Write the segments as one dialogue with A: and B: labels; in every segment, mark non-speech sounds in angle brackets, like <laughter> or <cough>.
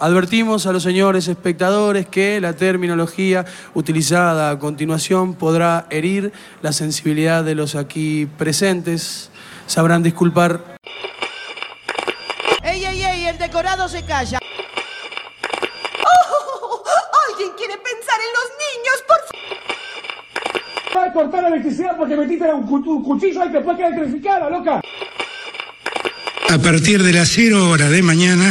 A: Advertimos a los señores espectadores que la terminología utilizada a continuación podrá herir la sensibilidad de los aquí presentes. Sabrán disculpar.
B: ¡Ey, ey, ey! El decorado se calla.
C: ¡Oh! ¿Alguien quiere pensar en los niños, por favor?
D: Va a cortar la electricidad porque metiste un, cu- un cuchillo ahí que después queda electrificada, loca.
E: A partir de las 0 horas de mañana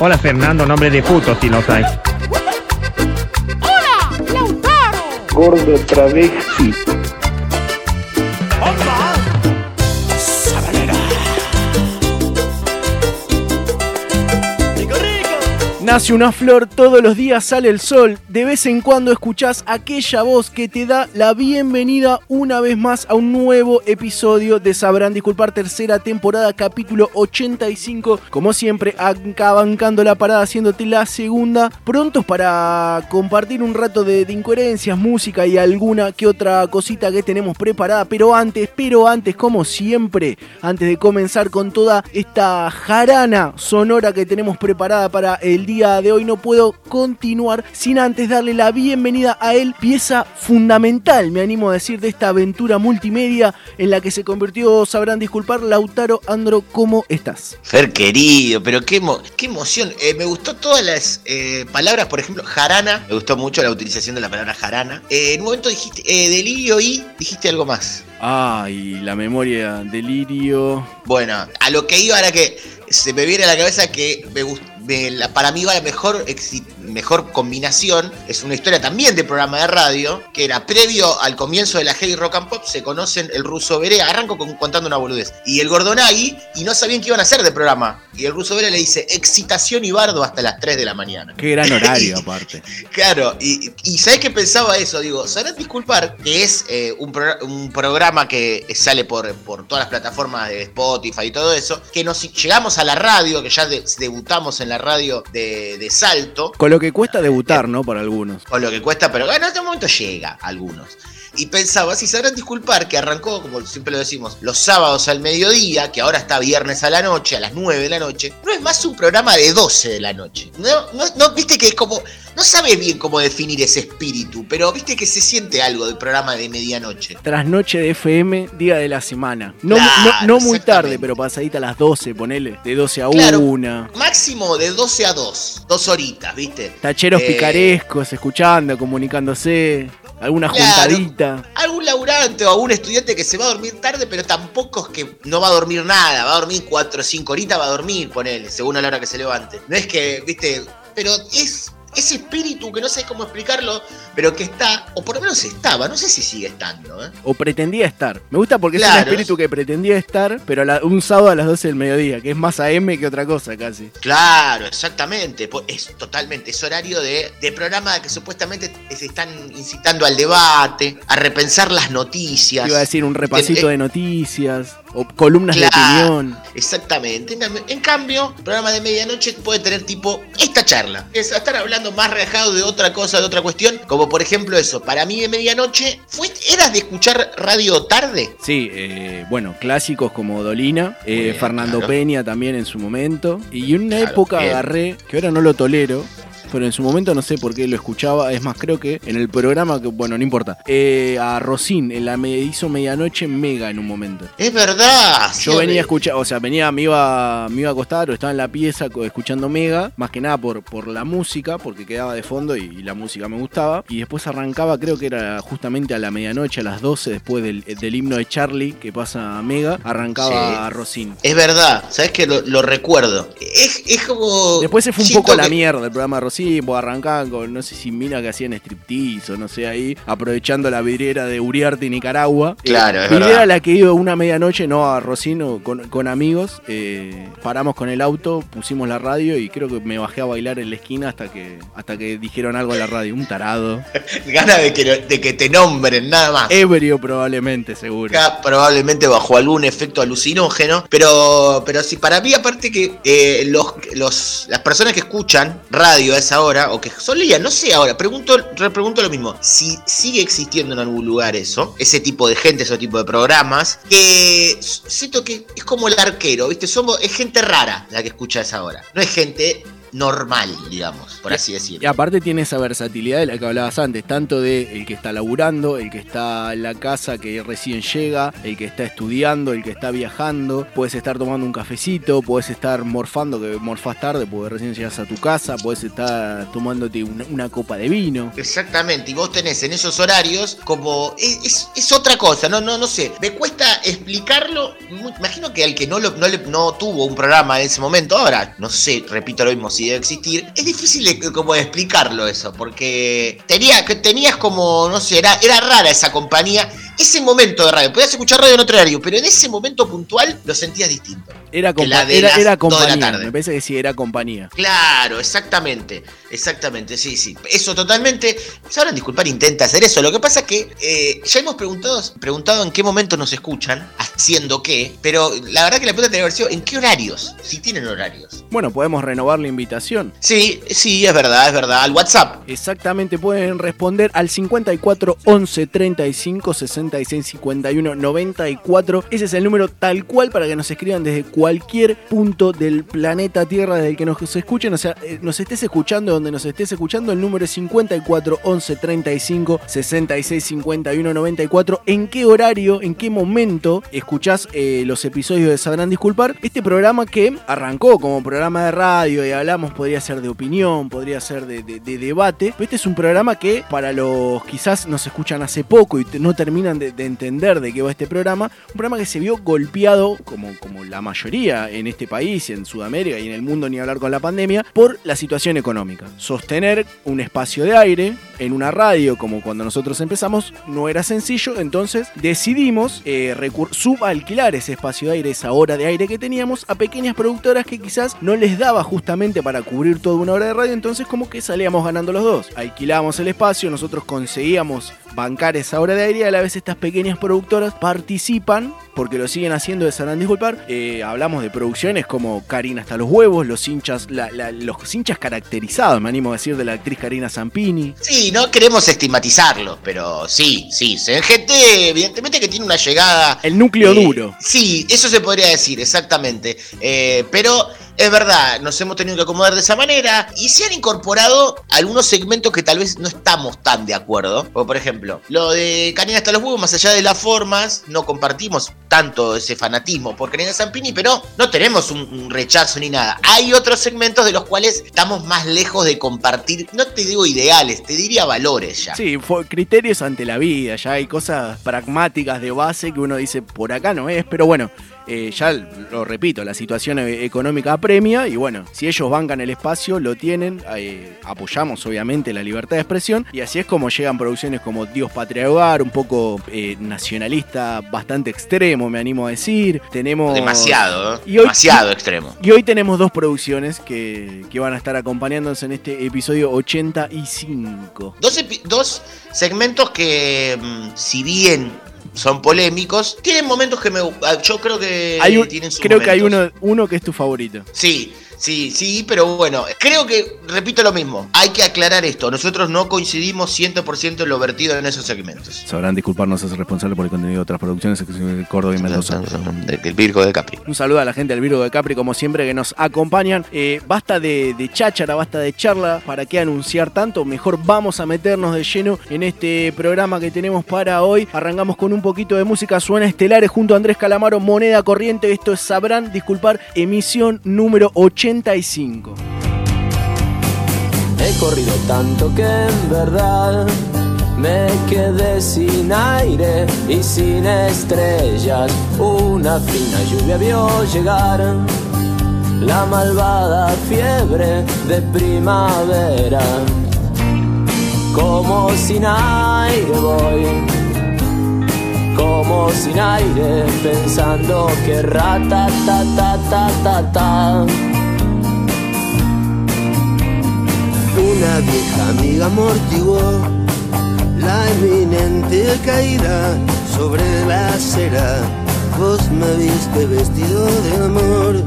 F: Hola Fernando, nombre de puto si no sabes.
E: Gordo travesti.
G: Nace una flor, todos los días sale el sol. De vez en cuando escuchás aquella voz que te da la bienvenida una vez más a un nuevo episodio de Sabrán Disculpar, tercera temporada, capítulo 85. Como siempre, acá bancando la parada, haciéndote la segunda. Prontos para compartir un rato de, de incoherencias, música y alguna que otra cosita que tenemos preparada. Pero antes, pero antes, como siempre, antes de comenzar con toda esta jarana sonora que tenemos preparada para el día de hoy, no puedo continuar sin antes darle la bienvenida a él, pieza fundamental, me animo a decir, de esta aventura multimedia en la que se convirtió, sabrán disculpar, Lautaro Andro, ¿cómo estás?
H: Fer querido, pero qué, emo- qué emoción. Eh, me gustó todas las eh, palabras, por ejemplo, jarana. Me gustó mucho la utilización de la palabra jarana. Eh, en un momento dijiste eh, delirio y dijiste algo más.
G: Ay, la memoria, delirio.
H: Bueno, a lo que iba era que se me viene a la cabeza que me gust- la- para mí va la mejor, mejor combinación. Es una historia también de programa de radio, que era previo al comienzo de la Heavy Rock and Pop, se conocen el ruso Berea, arranco con- contando una boludez, y el Gordonagui, y no sabían qué iban a hacer de programa. Y el ruso Berea le dice, excitación y bardo hasta las 3 de la mañana.
G: Qué gran horario <laughs> <laughs> aparte.
H: Claro, y, y ¿sabés qué pensaba eso? Digo, sabrán disculpar que es eh, un, pro- un programa que sale por, por todas las plataformas de Spotify y todo eso, que nos llegamos a la radio, que ya de- debutamos en la radio de, de Salto,
G: Con lo que cuesta debutar, ¿no? Para algunos.
H: con lo que cuesta, pero bueno, en este momento llega a algunos. Y pensaba, si sabrán disculpar, que arrancó, como siempre lo decimos, los sábados al mediodía, que ahora está viernes a la noche, a las 9 de la noche, no es más un programa de 12 de la noche. No, no, no, viste que es como, no sabes bien cómo definir ese espíritu, pero viste que se siente algo del programa de medianoche.
G: Trasnoche de FM, día de la semana. No,
H: Claro,
G: no, muy tarde, pero pasadita a las 12, ponele. De 12 a
H: Claro.
G: 1.
H: Máximo de 12 a 2, dos horitas, viste.
G: Tacheros
H: Eh,
G: picarescos, escuchando, comunicándose. Alguna
H: Claro.
G: juntadita.
H: algún laburante o algún estudiante que se va a dormir tarde, pero tampoco es que no va a dormir nada, va a dormir 4 o 5 horitas, va a dormir, ponele, según a la hora que se levante. No es que, viste, pero es ese espíritu que no sé cómo explicarlo, pero que está, o por lo menos estaba, no sé si sigue estando, ¿eh?
G: O pretendía estar. Me gusta porque es un espíritu que pretendía estar, pero a la- un sábado a las 12 del mediodía, que es más AM que otra cosa casi.
H: Claro, exactamente. Es totalmente, es horario de, de programa que supuestamente se están incitando al debate, a repensar las noticias.
G: Iba a decir un repasito
H: Eh,
G: de noticias, o columnas de opinión.
H: Exactamente. En cambio, en cambio, el programa de medianoche puede tener tipo esta charla. Es estar hablando más relajado de otra cosa, de otra cuestión. Como por ejemplo eso. Para mí de medianoche, ¿fue, ¿eras de escuchar radio tarde?
G: Sí, eh, bueno, clásicos como Dolina, eh,
H: bien,
G: Fernando
H: claro.
G: Peña también en su momento. Y en una
H: Claro,
G: época
H: bien.
G: agarré, que ahora no lo tolero, pero en su momento no sé por qué lo escuchaba. Es más, creo que en el programa, que bueno, no importa. eh, a Rosín, en la me hizo medianoche mega en un momento.
H: Es verdad.
G: Yo
H: sí,
G: venía a escuchar, o sea, venía, me iba, me iba a acostar o estaba en la pieza escuchando Mega, más que nada por, por la música, porque quedaba de fondo y, y la música me gustaba. Y después arrancaba, creo que era justamente a la medianoche, a las 12, después del, del himno de Charlie que pasa a Mega, arrancaba
H: Sí.
G: Rosín.
H: Es verdad, sabes que lo, lo recuerdo. Es, es como.
G: Después se fue un poco a la
H: que-
G: mierda el programa de Rosín, Rocín, pues arrancaban con, no sé si mina que hacían striptease o no sé, ahí, aprovechando la vidriera de Uriarte y Nicaragua.
H: Claro, es
G: vidriera
H: verdad.
G: la que iba una medianoche, no a Rocino, con, con amigos. eh, paramos con el auto, pusimos la radio y creo que me bajé a bailar en la esquina hasta que, hasta que dijeron algo en la radio. Un tarado. <laughs>
H: Ganas de que, de que te nombren, nada más.
G: Ebrio probablemente, seguro.
H: Acá probablemente bajo algún efecto alucinógeno, pero, pero sí, para mí aparte que eh, los, los, las personas que escuchan radio a esa hora, o que solían, no sé ahora, pregunto, repregunto lo mismo, si sigue existiendo en algún lugar eso, ese tipo de gente, ese tipo de programas, que siento que es como el arquero, ¿viste? Somos, es gente rara la que escucha a esa hora, no es gente normal, digamos, por así
G: Y
H: decirlo.
G: aparte tiene esa versatilidad de la que hablabas antes, tanto de el que está laburando, el que está en la casa que recién llega, el que está estudiando, el que está viajando, puedes estar tomando un cafecito, puedes estar morfando, que morfás tarde porque recién llegas a tu casa, puedes estar tomándote una, una copa de vino.
H: Exactamente, y vos tenés en esos horarios como. Es, es- es otra cosa, no, no, no sé. Me cuesta explicarlo. Imagino que al que no, lo, no, le- no tuvo un programa en ese momento, ahora, no sé, repito lo mismo, si debe existir. Es difícil de- como de explicarlo eso, porque tenía, que tenías como, no sé, era, era rara esa compañía. Ese momento de radio, podías escuchar radio en otro horario, pero en ese momento puntual lo sentías distinto.
G: Era,
H: la de
G: era,
H: de la
G: compañía,
H: tarde.
G: me parece que sí, era compañía.
H: Claro, exactamente, exactamente, sí, sí. Eso totalmente. Sabrán disculpar, intenta hacer eso. Lo que pasa es que eh, ya hemos preguntado, preguntado en qué momento nos escuchan, haciendo qué, pero la verdad que la pregunta haber sido en qué horarios, si tienen horarios.
G: Bueno, podemos renovar la invitación.
H: Sí, sí, es verdad, es verdad. Al WhatsApp.
G: Exactamente, pueden responder al 54 11 35 66 51 94. Ese es el número tal cual para que nos escriban desde cualquier punto del planeta Tierra desde el que nos escuchen. O sea, eh, nos estés escuchando donde nos estés escuchando. El número es 54 11 35 66 51 94. ¿En qué horario, en qué momento escuchás eh, los episodios de Sabrán Disculpar? Este programa que arrancó como programa de radio y hablamos, podría ser de opinión, podría ser de, de- de debate. Este es un programa que para los quizás nos escuchan hace poco y no terminan de, de entender de qué va este programa, un programa que se vio golpeado, como, como la mayoría en este país, en Sudamérica y en el mundo, ni hablar con la pandemia, por la situación económica. Sostener un espacio de aire en una radio, como cuando nosotros empezamos, no era sencillo, entonces decidimos eh, subalquilar ese espacio de aire, esa hora de aire que teníamos, a pequeñas productoras que quizás no les daba justamente para cubrir toda una hora de radio, entonces como que salíamos ganando los dos. Alquilábamos el espacio, nosotros conseguíamos bancar esa hora de aire y a la vez estas pequeñas productoras participan, porque lo siguen haciendo de Sabrán Disculpar. Eh, hablamos de producciones como Karina hasta los huevos, los hinchas, la- la- los hinchas caracterizados, me animo a decir, de la actriz Karina Zampini.
H: Sí, no queremos estigmatizarlo, pero sí, sí. En gente, evidentemente que tiene una llegada.
G: El núcleo
H: Eh,
G: duro.
H: Sí, eso se podría decir, exactamente. Eh, pero es verdad, nos hemos tenido que acomodar de esa manera y se han incorporado algunos segmentos que tal vez no estamos tan de acuerdo. Por ejemplo, lo de Karina hasta los huevos, más allá de las formas, no compartimos tanto ese fanatismo por Karina Zampini, pero no tenemos un, un rechazo ni nada. Hay otros segmentos de los cuales estamos más lejos de compartir, no te digo ideales, te diría valores ya.
G: Sí, criterios ante la vida, ya hay cosas pragmáticas de base que uno dice por acá no es, pero bueno, eh, ya lo repito, la situación e- económica apremia y bueno, si ellos bancan el espacio, lo tienen, eh, apoyamos obviamente la libertad de expresión y así es como llegan producciones como Dios Patria Hogar, un poco eh, nacionalista, bastante extremo, me animo a decir, tenemos...
H: Demasiado, ¿eh?
G: Y hoy-
H: demasiado extremo.
G: Y hoy tenemos dos producciones que, que van a estar acompañándonos en este episodio 85.
H: Dos, dos segmentos que, mm, si bien son polémicos, tienen momentos que me. ah, Yo creo que
G: Hay un-
H: tienen
G: creo que hay uno, uno que es tu favorito.
H: Sí, sí, sí, pero bueno, creo que, repito lo mismo, hay que aclarar esto. Nosotros no coincidimos 100% en lo vertido en esos segmentos.
G: Sabrán disculparnos, es responsable por el contenido de otras producciones, de Córdoba y Mendoza.
H: El Virgo de Capri.
G: Un saludo a la gente del Virgo de Capri, como siempre, que nos acompañan. Eh, basta de, de cháchara, basta de charla. ¿Para qué anunciar tanto? Mejor vamos a meternos de lleno en este programa que tenemos para hoy. Arrancamos con un poquito de música. Suena Estelares junto a Andrés Calamaro, Moneda Corriente. Esto es Sabrán disculpar, emisión número 85.
I: He corrido tanto que en verdad me quedé sin aire y sin estrellas. Una fina lluvia vio llegar la malvada fiebre de primavera. Como sin aire voy, como sin aire, pensando que rata ta ta ta ta.
J: Vieja amiga amortiguó la eminente caída sobre la acera. Vos me viste vestido de amor,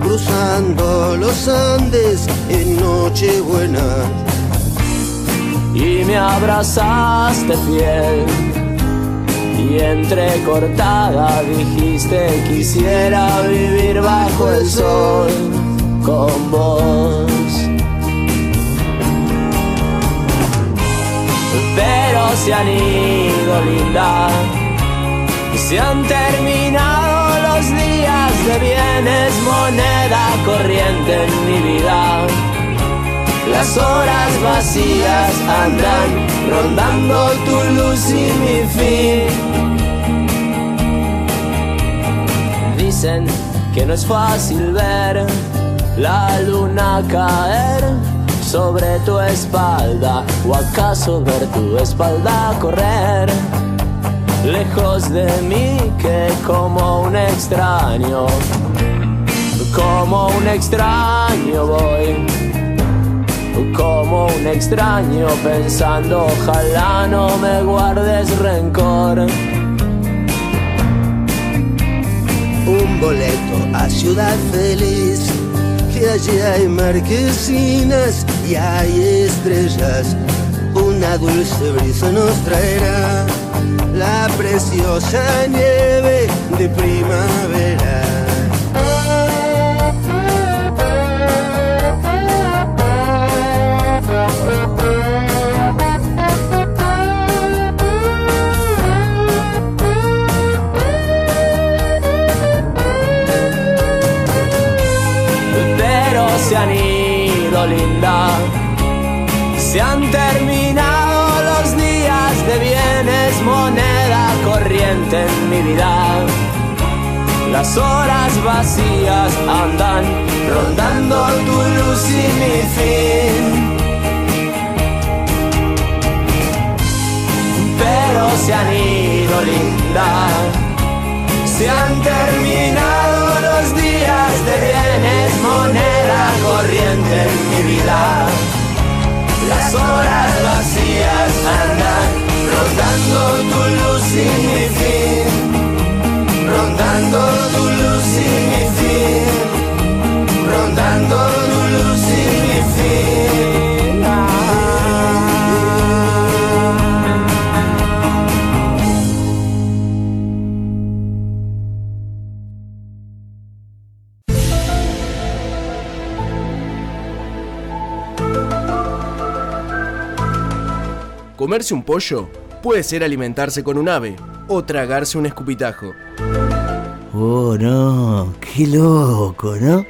J: cruzando los Andes en Nochebuena.
I: Y me abrazaste fiel y entrecortada dijiste quisiera vivir bajo el sol con vos. Pero se han ido linda y se han terminado los días de bienes, moneda corriente en mi vida. Las horas vacías andan rondando tu luz y mi fin. Dicen que no es fácil ver la luna caer sobre tu espalda o acaso ver tu espalda correr. Lejos de mí que como un extraño como un extraño voy. Como un extraño pensando ojalá no me guardes rencor.
J: Un boleto a Ciudad Feliz, que allí hay marquesinas y hay estrellas. Una dulce brisa nos traerá la preciosa nieve de primavera.
G: Comerse un pollo puede ser alimentarse con un ave o tragarse un escupitajo.
K: Oh, no, qué loco, ¿no?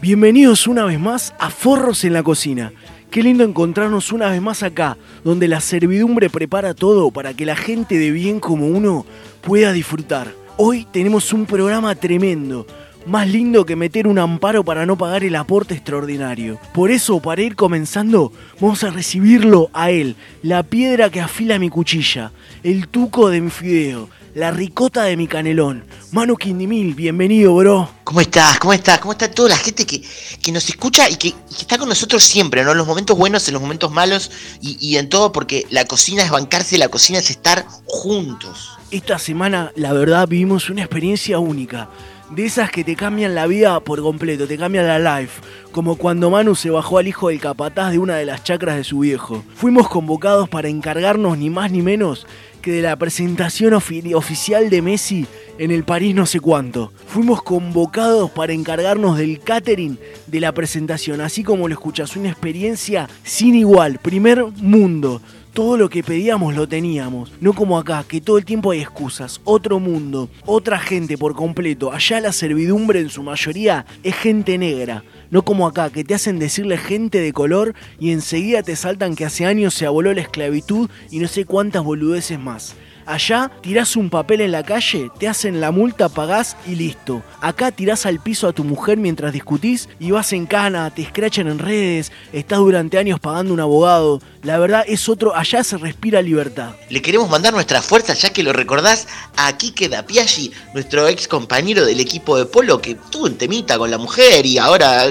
G: Bienvenidos una vez más a Forros en la Cocina. Qué lindo encontrarnos una vez más acá, donde la servidumbre prepara todo para que la gente de bien como uno pueda disfrutar. Hoy tenemos un programa tremendo, más lindo que meter un amparo para no pagar el aporte extraordinario. Por eso, para ir comenzando, vamos a recibirlo a él, la piedra que afila mi cuchilla, el tuco de mi fideo, la ricota de mi canelón. Manu Quindimil, bienvenido, bro.
H: ¿Cómo estás? ¿Cómo estás? ¿Cómo está toda la gente que, que nos escucha y que, y que está con nosotros siempre, ¿no? En los momentos buenos, en los momentos malos y, y en todo, porque la cocina es bancarse, la cocina es estar juntos.
G: Esta semana, la verdad, vivimos una experiencia única. De esas que te cambian la vida por completo, te cambian la life. Como cuando Manu se bajó al hijo del capataz de una de las chacras de su viejo. Fuimos convocados para encargarnos ni más ni menos que de la presentación ofi- oficial de Messi en el París no sé cuánto. Fuimos convocados para encargarnos del catering de la presentación, así como lo escuchas, una experiencia sin igual, primer mundo. Todo lo que pedíamos lo teníamos, no como acá, que todo el tiempo hay excusas, otro mundo, otra gente por completo. Allá la servidumbre en su mayoría es gente negra, no como acá, que te hacen decirle gente de color y enseguida te saltan que hace años se aboló la esclavitud y no sé cuántas boludeces más. Allá tirás un papel en la calle, te hacen la multa, pagás y listo. Acá tirás al piso a tu mujer mientras discutís y vas en cana, te escrachan en redes, estás durante años pagando un abogado. La verdad es otro, allá se respira libertad.
H: Le queremos mandar nuestra fuerza, ya que lo recordás, a Kike Dapiaggi, nuestro ex compañero del equipo de polo, que tuvo un temita con la mujer y ahora,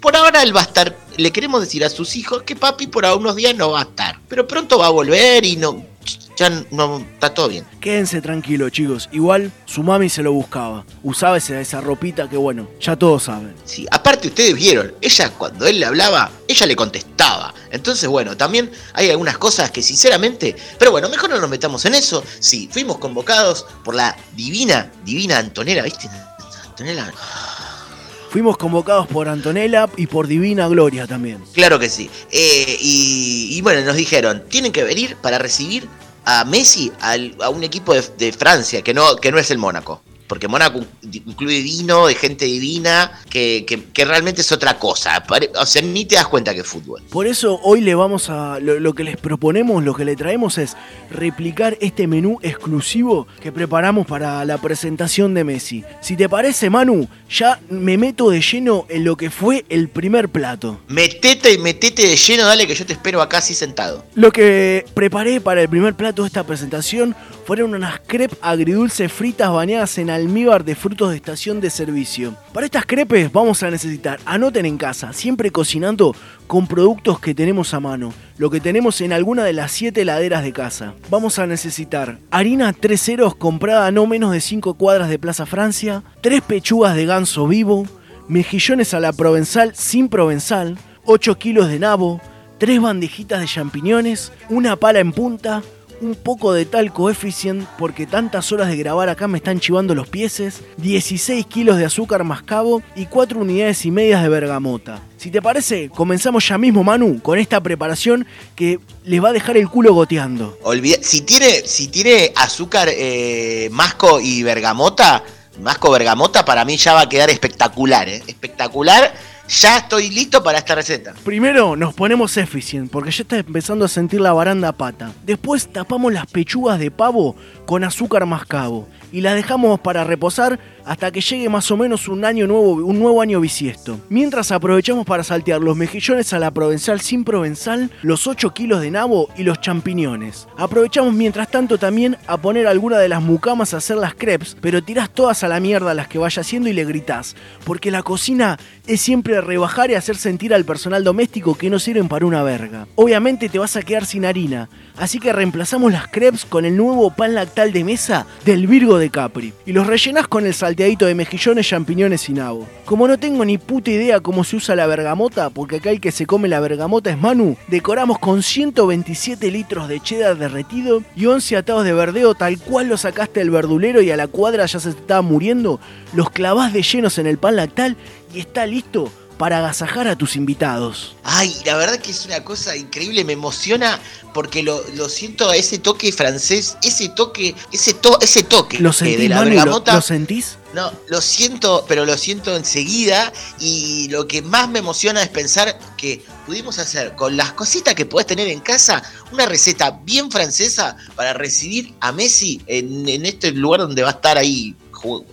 H: por ahora él va a estar. Le queremos decir a sus hijos que papi por unos días no va a estar, pero pronto va a volver y no. Ya no está todo bien.
G: Quédense tranquilos, chicos. Igual su mami se lo buscaba. Usaba esa, esa ropita que, bueno, ya todos saben.
H: Sí, aparte ustedes vieron, ella cuando él le hablaba, ella le contestaba. Entonces, bueno, también hay algunas cosas que sinceramente, pero bueno, mejor no nos metamos en eso. Sí, fuimos convocados por la divina, divina Antonella, ¿viste? Antonella.
G: Fuimos convocados por Antonella y por Divina Gloria también.
H: Claro que sí. Eh, y, y bueno, nos dijeron, tienen que venir para recibir a Messi al- a un equipo de, de Francia, que no, que no es el Mónaco. Porque Mónaco incluye vino de gente divina, que, que- que realmente es otra cosa. O sea, ni te das cuenta que es fútbol.
G: Por eso hoy le vamos a. Lo, lo que les proponemos, lo que le traemos es replicar este menú exclusivo que preparamos para la presentación de Messi. Si te parece, Manu, ya me meto de lleno en lo que fue el primer plato.
H: Metete, metete de lleno, dale que yo te espero acá así sentado.
G: Lo que preparé para el primer plato de esta presentación fueron unas crepes agridulces fritas bañadas en almíbar de frutos de estación de servicio. Para estas crepes vamos a necesitar, anoten en casa, siempre cocinando con productos que tenemos a mano, lo que tenemos en alguna de las 7 heladeras de casa. Vamos a necesitar harina 3 ceros comprada no menos de 5 cuadras de Plaza Francia, 3 pechugas de ganso vivo, mejillones a la provenzal sin provenzal, 8 kilos de nabo, 3 bandejitas de champiñones, una pala en punta, un poco de tal coeficient porque tantas horas de grabar acá me están chivando los pieses, 16 kilos de azúcar mascabo y 4 unidades y medias de bergamota. Si te parece, comenzamos ya mismo Manu con esta preparación que les va a dejar el culo goteando.
H: Olvida, si tiene, si tiene azúcar, eh, masco y bergamota, masco bergamota para mí ya va a quedar espectacular, ¿eh? Espectacular. Ya estoy listo para esta receta.
G: Primero nos ponemos Efficient porque ya está empezando a sentir la baranda pata. Después tapamos las pechugas de pavo con azúcar mascabo y las dejamos para reposar hasta que llegue más o menos un año nuevo, un nuevo año bisiesto. Mientras aprovechamos para saltear los mejillones a la provenzal sin provenzal, los 8 kilos de nabo y los champiñones. Aprovechamos mientras tanto también a poner alguna de las mucamas a hacer las crepes, pero tirás todas a la mierda las que vaya haciendo y le gritás, porque la cocina es siempre rebajar y hacer sentir al personal doméstico que no sirven para una verga. Obviamente te vas a quedar sin harina, así que reemplazamos las crepes con el nuevo pan de mesa del Virgo de Capri y los rellenás con el salteadito de mejillones, champiñones y nabo. Como no tengo ni puta idea cómo se usa la bergamota, porque acá el que se come la bergamota es Manu, decoramos con 127 litros de cheddar derretido y 11 atados de verdeo tal cual lo sacaste del verdulero y a la cuadra ya se estaba muriendo, los clavás de llenos en el pan lactal y está listo para agasajar a tus invitados.
H: Ay, la verdad que es una cosa increíble, me emociona porque lo, lo siento a ese toque francés, ese toque, ese, to, ese toque
G: ¿Lo
H: eh, de la
G: Manu? ¿Lo-
H: bergamota.
G: ¿Lo sentís?
H: No, lo siento, pero lo siento enseguida. Y lo que más me emociona es pensar que pudimos hacer con las cositas que podés tener en casa una receta bien francesa para recibir a Messi en, en este lugar donde va a estar ahí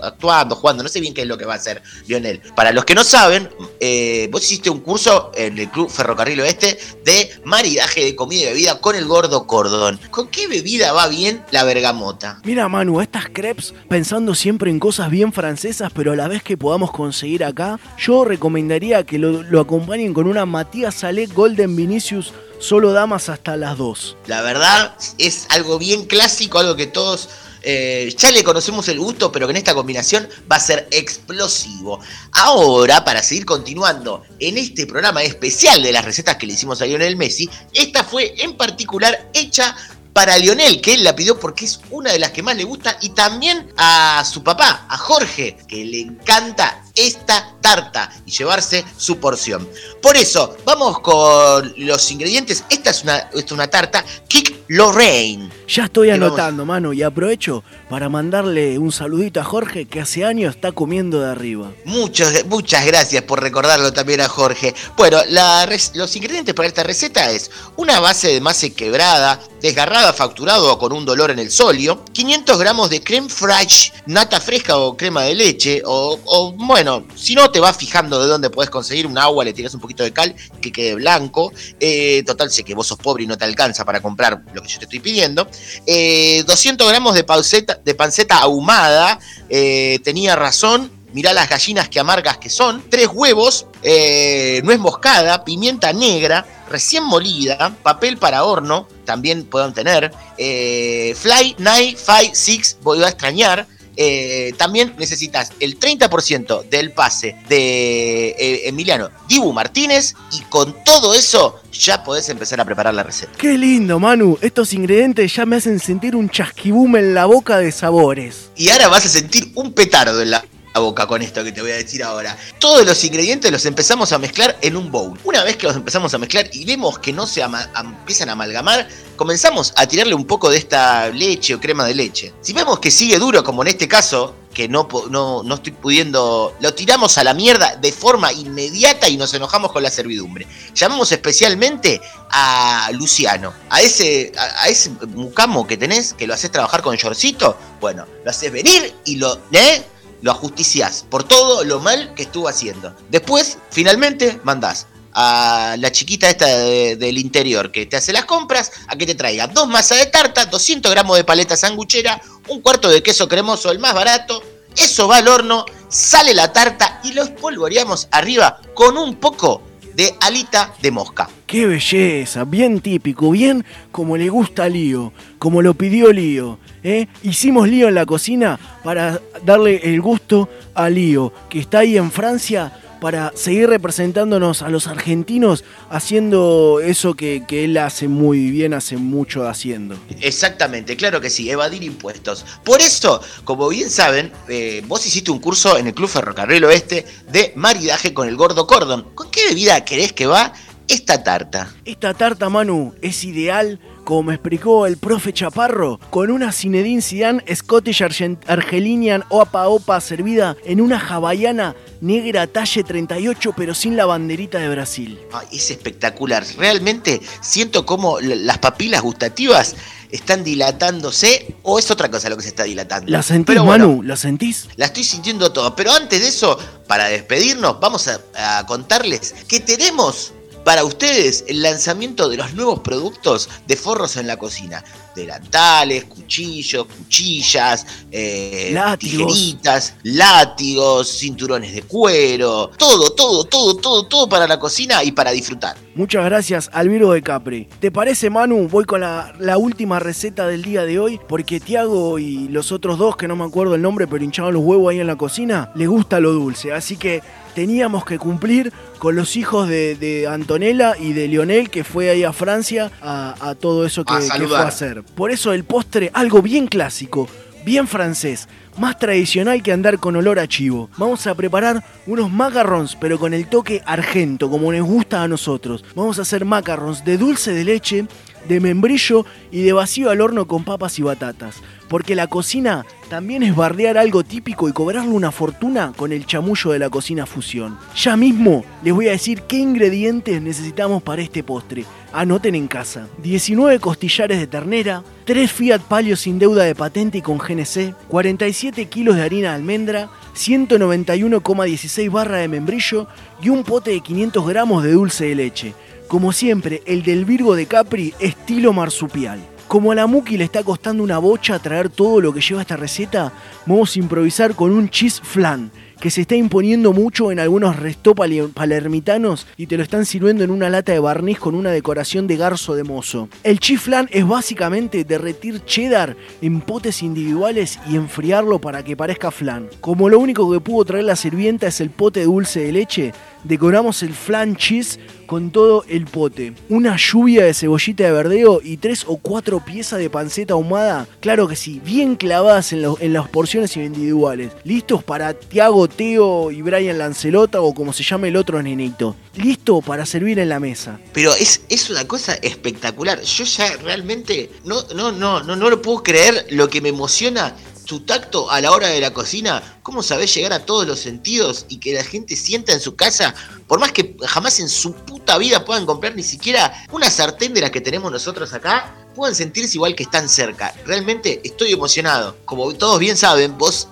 H: actuando, jugando. No sé bien qué es lo que va a hacer Lionel. Para los que no saben, eh, vos hiciste un curso en el Club Ferrocarril Oeste de maridaje de comida y bebida con el gordo cordón. ¿Con qué bebida va bien la bergamota?
G: Mira Manu, estas crepes, pensando siempre en cosas bien francesas, pero a la vez que podamos conseguir acá, yo recomendaría que lo, lo acompañen con una Matías Salé Golden Vinicius solo damas hasta las 2.
H: La verdad es algo bien clásico, algo que todos eh, ya le conocemos el gusto, pero que en esta combinación va a ser explosivo. Ahora, para seguir continuando en este programa especial de las recetas que le hicimos a Lionel Messi, esta fue en particular hecha para Lionel, que él la pidió porque es una de las que más le gusta, y también a su papá, a Jorge, que le encanta esta tarta y llevarse su porción. Por eso, vamos con los ingredientes. Esta es una, esta es una tarta Kick Lorraine.
G: Ya estoy
H: vamos-
G: anotando, mano, y aprovecho para mandarle un saludito a Jorge que hace años está comiendo de arriba.
H: Muchos- muchas gracias por recordarlo también a Jorge. Bueno, la los ingredientes para esta receta es una base de masa quebrada, desgarrada, facturado o con un dolor en el solio, 500 gramos de creme fraiche, nata fresca o crema de leche, o, o, bueno, si no te vas fijando de dónde puedes conseguir un agua, le tiras un poquito de cal que quede blanco. Eh, total, sé que vos sos pobre y no te alcanza para comprar lo que yo te estoy pidiendo. Eh, 200 gramos de panceta, ahumada, eh, tenía razón, mirá las gallinas que amargas que son, tres huevos, eh, nuez moscada, pimienta negra, recién molida, papel para horno, también pueden tener, eh, Fly 9, 5, 6, voy a extrañar. Eh, también necesitas el 30% del pase de eh, Emiliano Dibu Martínez y con todo eso ya podés empezar a preparar la receta.
G: Qué lindo, Manu. Estos ingredientes ya me hacen sentir un chasquibum en la boca de sabores.
H: Y ahora vas a sentir un petardo en la boca con esto que te voy a decir ahora. Todos los ingredientes los empezamos a mezclar en un bowl. Una vez que los empezamos a mezclar y vemos que no se empiezan a amalgamar, comenzamos a tirarle un poco de esta leche o crema de leche. Si vemos que sigue duro, como en este caso, que no, no, no estoy pudiendo, lo tiramos a la mierda de forma inmediata y nos enojamos con la servidumbre. Llamamos especialmente a Luciano, a ese, a ese mucamo que tenés, que lo haces trabajar con Yorcito, bueno, lo haces venir y lo, ¿eh? Lo ajusticiás por todo lo mal que estuvo haciendo. Después, finalmente, mandás a la chiquita esta de- del interior que te hace las compras a que te traiga dos masas de tarta, 200 gramos de paleta sanguchera, un cuarto de queso cremoso, el más barato. Eso va al horno, sale la tarta y lo espolvoreamos arriba con un poco de alita de mosca.
G: Qué belleza, bien típico, bien como le gusta a Lío, como lo pidió Lío. ¿eh? Hicimos Lío en la cocina para darle el gusto a Lío, que está ahí en Francia para seguir representándonos a los argentinos haciendo eso que, él hace muy bien, hace mucho haciendo.
H: Exactamente, claro que sí, evadir impuestos. Por eso, como bien saben, eh, vos hiciste un curso en el Club Ferrocarril Oeste de maridaje con el gordo cordon. ¿Con qué bebida querés que va esta tarta?
G: Esta tarta, Manu, es ideal, como me explicó el profe Chaparro, con una Zinedine Zidane Scottish Argent- Argelinian Opa Opa servida en una hawaiana negra talle 38 pero sin la banderita de Brasil.
H: Es espectacular. Realmente siento como las papilas gustativas están dilatándose o es otra cosa lo que se está dilatando.
G: ¿La sentís,
H: bueno,
G: Manu? ¿La sentís?
H: La estoy sintiendo todo. Pero antes de eso, para despedirnos, vamos a, a contarles que tenemos para ustedes el lanzamiento de los nuevos productos de forros en la cocina. Delantales, cuchillos, cuchillas, eh,
G: Látigos.
H: tijeritas, látigos, cinturones de cuero, todo, todo, todo, todo, todo para la cocina y para disfrutar.
G: Muchas gracias, Alviro de Capri. ¿Te parece, Manu? Voy con la, la última receta del día de hoy, porque Tiago y los otros dos, que no me acuerdo el nombre, pero hinchaban los huevos ahí en la cocina, les gusta lo dulce. Así que teníamos que cumplir con los hijos de, de Antonella y de Lionel, que fue ahí a Francia a, a todo eso que,
H: A
G: que fue a hacer. Por eso el postre, algo bien clásico, bien francés, más tradicional que andar con olor a chivo. Vamos a preparar unos macarrons, pero con el toque argento, como nos gusta a nosotros. Vamos a hacer macarrons de dulce de leche, de membrillo y de vacío al horno con papas y batatas. Porque la cocina también es bardear algo típico y cobrarle una fortuna con el chamullo de la cocina fusión. Ya mismo les voy a decir qué ingredientes necesitamos para este postre. Anoten en casa. 19 costillares de ternera, 3 Fiat Palio sin deuda de patente y con GNC, 47 kilos de harina de almendra, 191,16 barra de membrillo y un pote de 500 gramos de dulce de leche. Como siempre, el del Virgo de Capri, estilo marsupial. Como a la Muki le está costando una bocha traer todo lo que lleva esta receta, vamos a improvisar con un cheese flan, que se está imponiendo mucho en algunos pali- palermitanos y te lo están sirviendo en una lata de barniz con una decoración de garzo de mozo. El cheese flan es básicamente derretir cheddar en potes individuales y enfriarlo para que parezca flan. Como lo único que pudo traer la sirvienta es el pote de dulce de leche, decoramos el flan cheese con todo el pote. Una lluvia de cebollita de verdeo y tres o cuatro piezas de panceta ahumada. Claro que sí, bien clavadas en las porciones individuales. Listos para Tiago, Teo y Brian Lancelota o como se llame el otro nenito. Listo para servir en la mesa.
H: Pero es, es una cosa espectacular. Yo ya realmente no, no, no, no, no lo puedo creer lo que me emociona. Tu tacto a la hora de la cocina, cómo sabés llegar a todos los sentidos y que la gente sienta en su casa, por más que jamás en su puta vida puedan comprar ni siquiera una sartén de las que tenemos nosotros acá, puedan sentirse igual que están cerca. Realmente estoy emocionado. Como todos bien saben, vos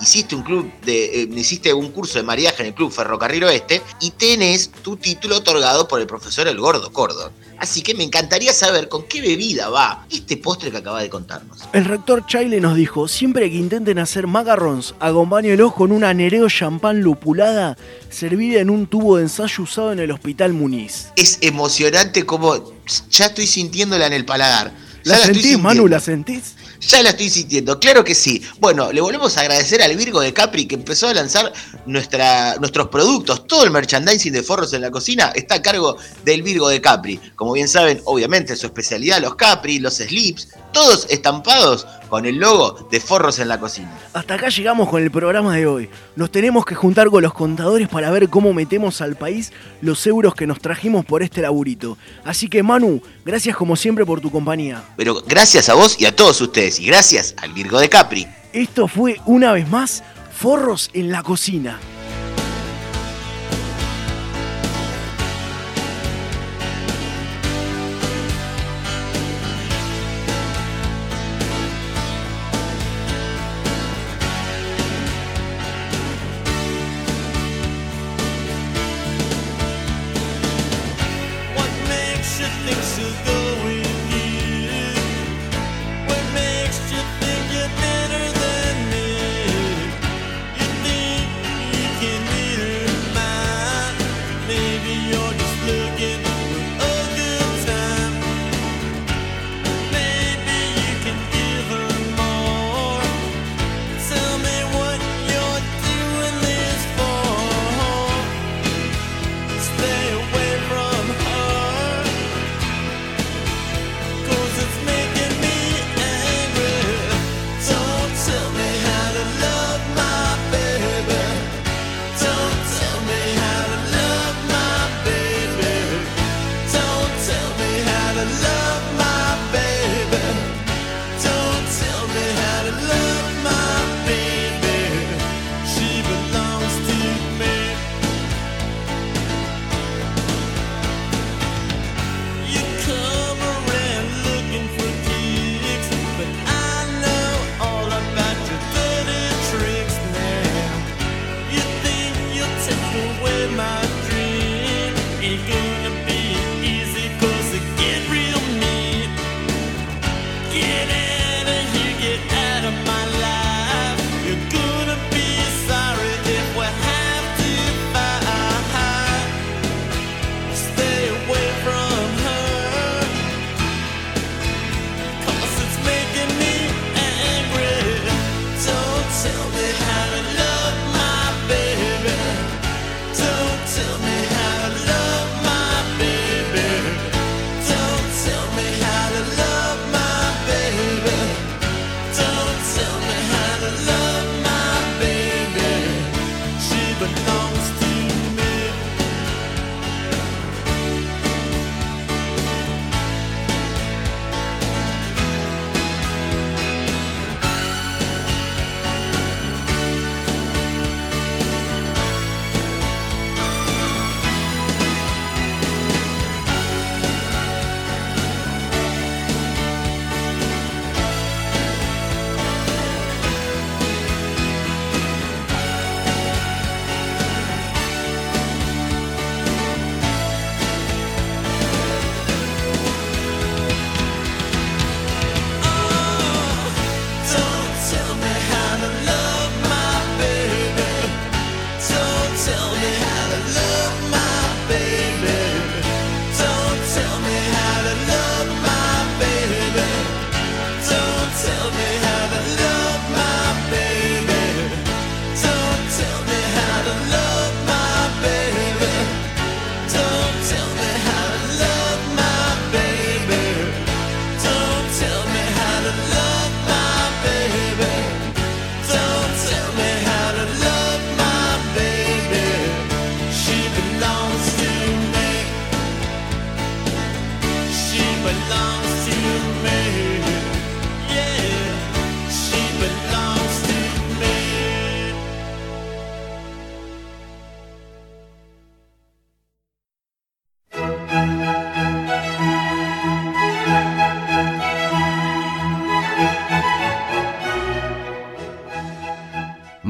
H: hiciste un club de eh, hiciste un curso de mariaje en el club Ferrocarril Oeste y tenés tu título otorgado por el profesor El Gordo Cordon. Así que me encantaría saber con qué bebida va este postre que acaba de contarnos.
G: El rector Chaile nos dijo, siempre que intenten hacer macarrons, acompáñenlos con una Nereo champán lupulada servida en un tubo de ensayo usado en el Hospital Muniz.
H: Es emocionante como ya estoy sintiéndola en el paladar.
G: ¿La sentís. Manu? ¿La sentís?
H: Ya la estoy sintiendo, claro que sí. Bueno, le volvemos a agradecer al Virgo de Capri que empezó a lanzar nuestra, nuestros productos. Todo el merchandising de Forros en la Cocina está a cargo del Virgo de Capri. Como bien saben, obviamente su especialidad, los Capri, los Slips, todos estampados con el logo de Forros en la Cocina.
G: Hasta acá llegamos con el programa de hoy. Nos tenemos que juntar con los contadores para ver cómo metemos al país los euros que nos trajimos por este laburito. Así que Manu, gracias como siempre por tu compañía.
H: Pero gracias a vos y a todos ustedes, y gracias al Virgo de Capri.
G: Esto fue una vez más Forros en la Cocina.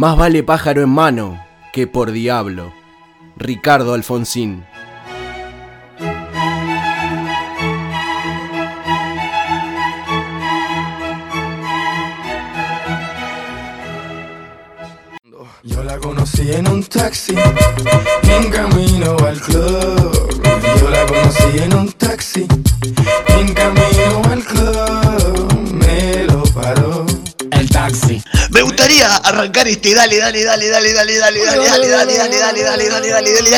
G: Más vale pájaro en mano que por diablo. Ricardo Alfonsín.
L: Yo la conocí en un taxi,
H: este dale, dale, dale, dale, dale, dale, dale, dale, dale, dale, dale, dale, dale, dale, dale, dale,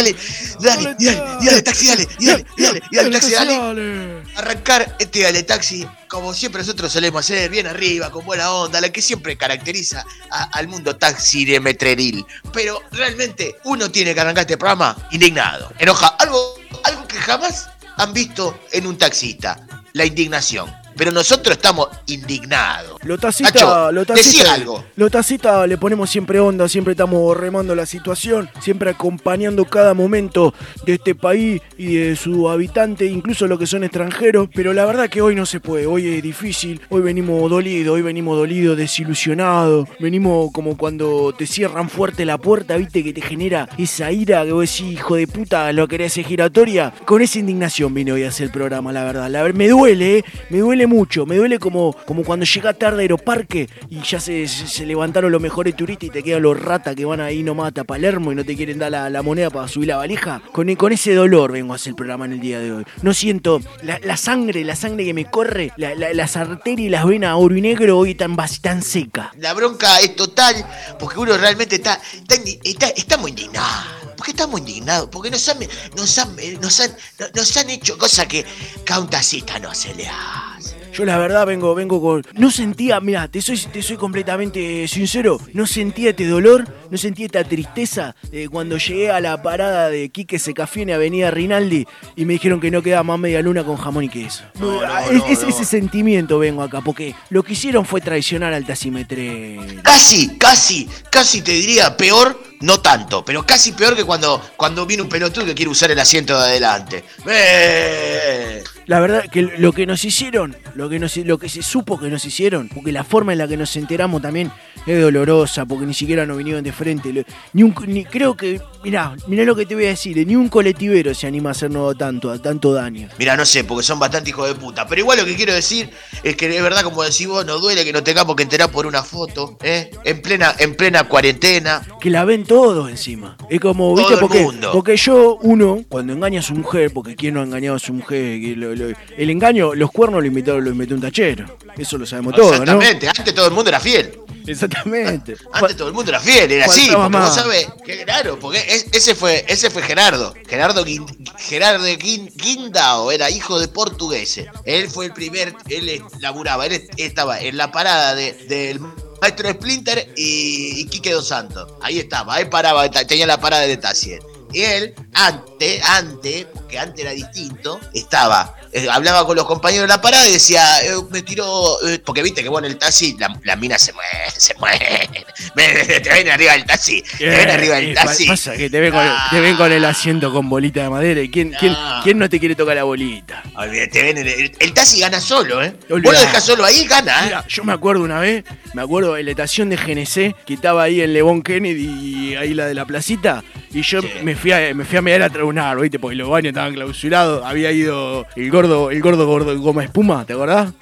H: dale, dale, dale, taxi, dale, dale, dale, dale, taxi, dale. Arrancar este dale taxi, como siempre nosotros solemos hacer, bien arriba, con buena onda, la que siempre caracteriza al mundo taxi de Metreril. Pero realmente uno tiene que arrancar este programa indignado, enoja, algo, algo que jamás han visto en un taxista, la indignación pero nosotros estamos indignados.
G: Lo tacita,
H: Nacho,
G: lo tacita,
H: algo.
G: Lo tacita le ponemos siempre onda, siempre estamos remando la situación, siempre acompañando cada momento de este país y de su habitante, incluso los que son extranjeros, pero la verdad que hoy no se puede, hoy es difícil, hoy venimos dolidos, hoy venimos dolidos, desilusionados, venimos como cuando te cierran fuerte la puerta, viste, que te genera esa ira que vos decís, hijo de puta, lo querés hacer giratoria, con esa indignación vine hoy a hacer el programa, la verdad, la, me duele, ¿eh? me duele mucho, me duele como, como cuando llega tarde a Aeroparque y ya se, se, levantaron los mejores turistas y te quedan los ratas que van ahí nomás a Palermo y no te quieren dar la, moneda para subir la valija. Con, con ese dolor vengo a hacer el programa en el día de hoy. No siento la, sangre, la sangre que me corre, la, la, las arterias y las venas oro y negro hoy tan, tan seca.
H: La bronca es total porque uno realmente está, está, está, está muy indignado. ¿Por qué estamos indignados? Porque nos han, nos han, nos han, nos han hecho cosas que a un tacita no se le hace.
G: Yo la verdad vengo, vengo con. No sentía, mira, te soy, te soy completamente sincero. No sentía este dolor, no sentía esta tristeza eh, cuando llegué a la parada de Quique Secafiene, Avenida Rinaldi, y me dijeron que no quedaba más media luna con jamón y queso.
H: No, no,
G: es,
H: no,
G: es
H: no.
G: ese sentimiento vengo acá, porque lo que hicieron fue traicionar al taximetre.
H: Casi, casi, casi te diría peor, no tanto, pero casi peor que cuando, cuando viene un pelotudo que quiere usar el asiento de adelante. ¡Eh!
G: La verdad que lo que nos hicieron, lo que, nos, lo que se supo que nos hicieron, porque la forma en la que nos enteramos también es dolorosa, porque ni siquiera nos vinieron de frente. Ni un, ni, creo que, mirá, mirá lo que te voy a decir, ni un colectivero se anima a hacernos tanto, a tanto daño.
H: Mira, no sé, porque son bastante hijos de puta. Pero igual lo que quiero decir es que es verdad, como decís vos, nos duele que nos tengamos que enterar por una foto, ¿eh? En plena, en plena cuarentena.
G: Que la ven todos encima. Es como,
H: Todo
G: ¿viste?
H: el
G: Porque,
H: mundo.
G: porque yo, uno, cuando engaña a su mujer, porque ¿quién no ha engañado a su mujer? Que lo- lo- el engaño, los cuernos lo invitaron, lo invitó un tachero. Eso lo sabemos todos, ¿no?
H: Exactamente, antes todo el mundo era fiel.
G: Exactamente. <laughs>
H: Antes todo el mundo era fiel, era así, porque vos sabés, que claro, porque es- ese fue, ese fue Gerardo. Gerardo, Guin- Gerardo Guin- Guindao era hijo de portugueses. Él fue el primer, él laburaba, él est- estaba en la parada de- del maestro Splinter y, y Quique Dos Santos. Ahí estaba, ahí paraba, tenía la parada de Tassier. Y él, antes, antes, porque antes era distinto, estaba, eh, hablaba con los compañeros de la parada y decía, eh, me tiró, eh, porque viste que bueno, el taxi, la, la mina se mueve, se mueve, <laughs> te ven arriba del taxi, te ven arriba del taxi.
G: Pasa que te ven, con, te ven con el asiento con bolita de madera. ¿Y quién, quién,
H: No.
G: quién no te quiere tocar la bolita?
H: Te ven en el, el taxi gana solo, ¿eh? Vos lo dejás solo ahí, gana, ¿eh?
G: Mira, yo me acuerdo una vez, me acuerdo en la estación de GNC, que estaba ahí en Levon Kennedy, ahí la de la placita, y yo me fui a, me fui a mirar a tribunar, ¿viste? Porque los baños estaban clausurados, había ido el gordo, el gordo gordo goma espuma, ¿te acordás?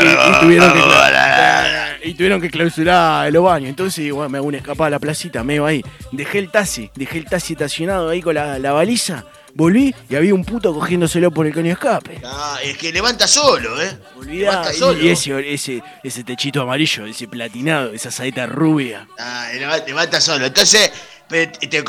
G: Y, y tuvieron que, cla- y tuvieron que clausurar los baños. Entonces, bueno, me hago una escapada a la placita, me iba ahí. Dejé el taxi, dejé el taxi estacionado ahí con la, la baliza, volví y había un puto cogiéndoselo por el caño escape.
H: Ah, es que levanta solo, ¿eh?
G: Olvidá,
H: Levanta solo.
G: y ese, ese, ese techito amarillo, ese platinado, esa saeta rubia.
H: Ah, levanta, solo. Entonces,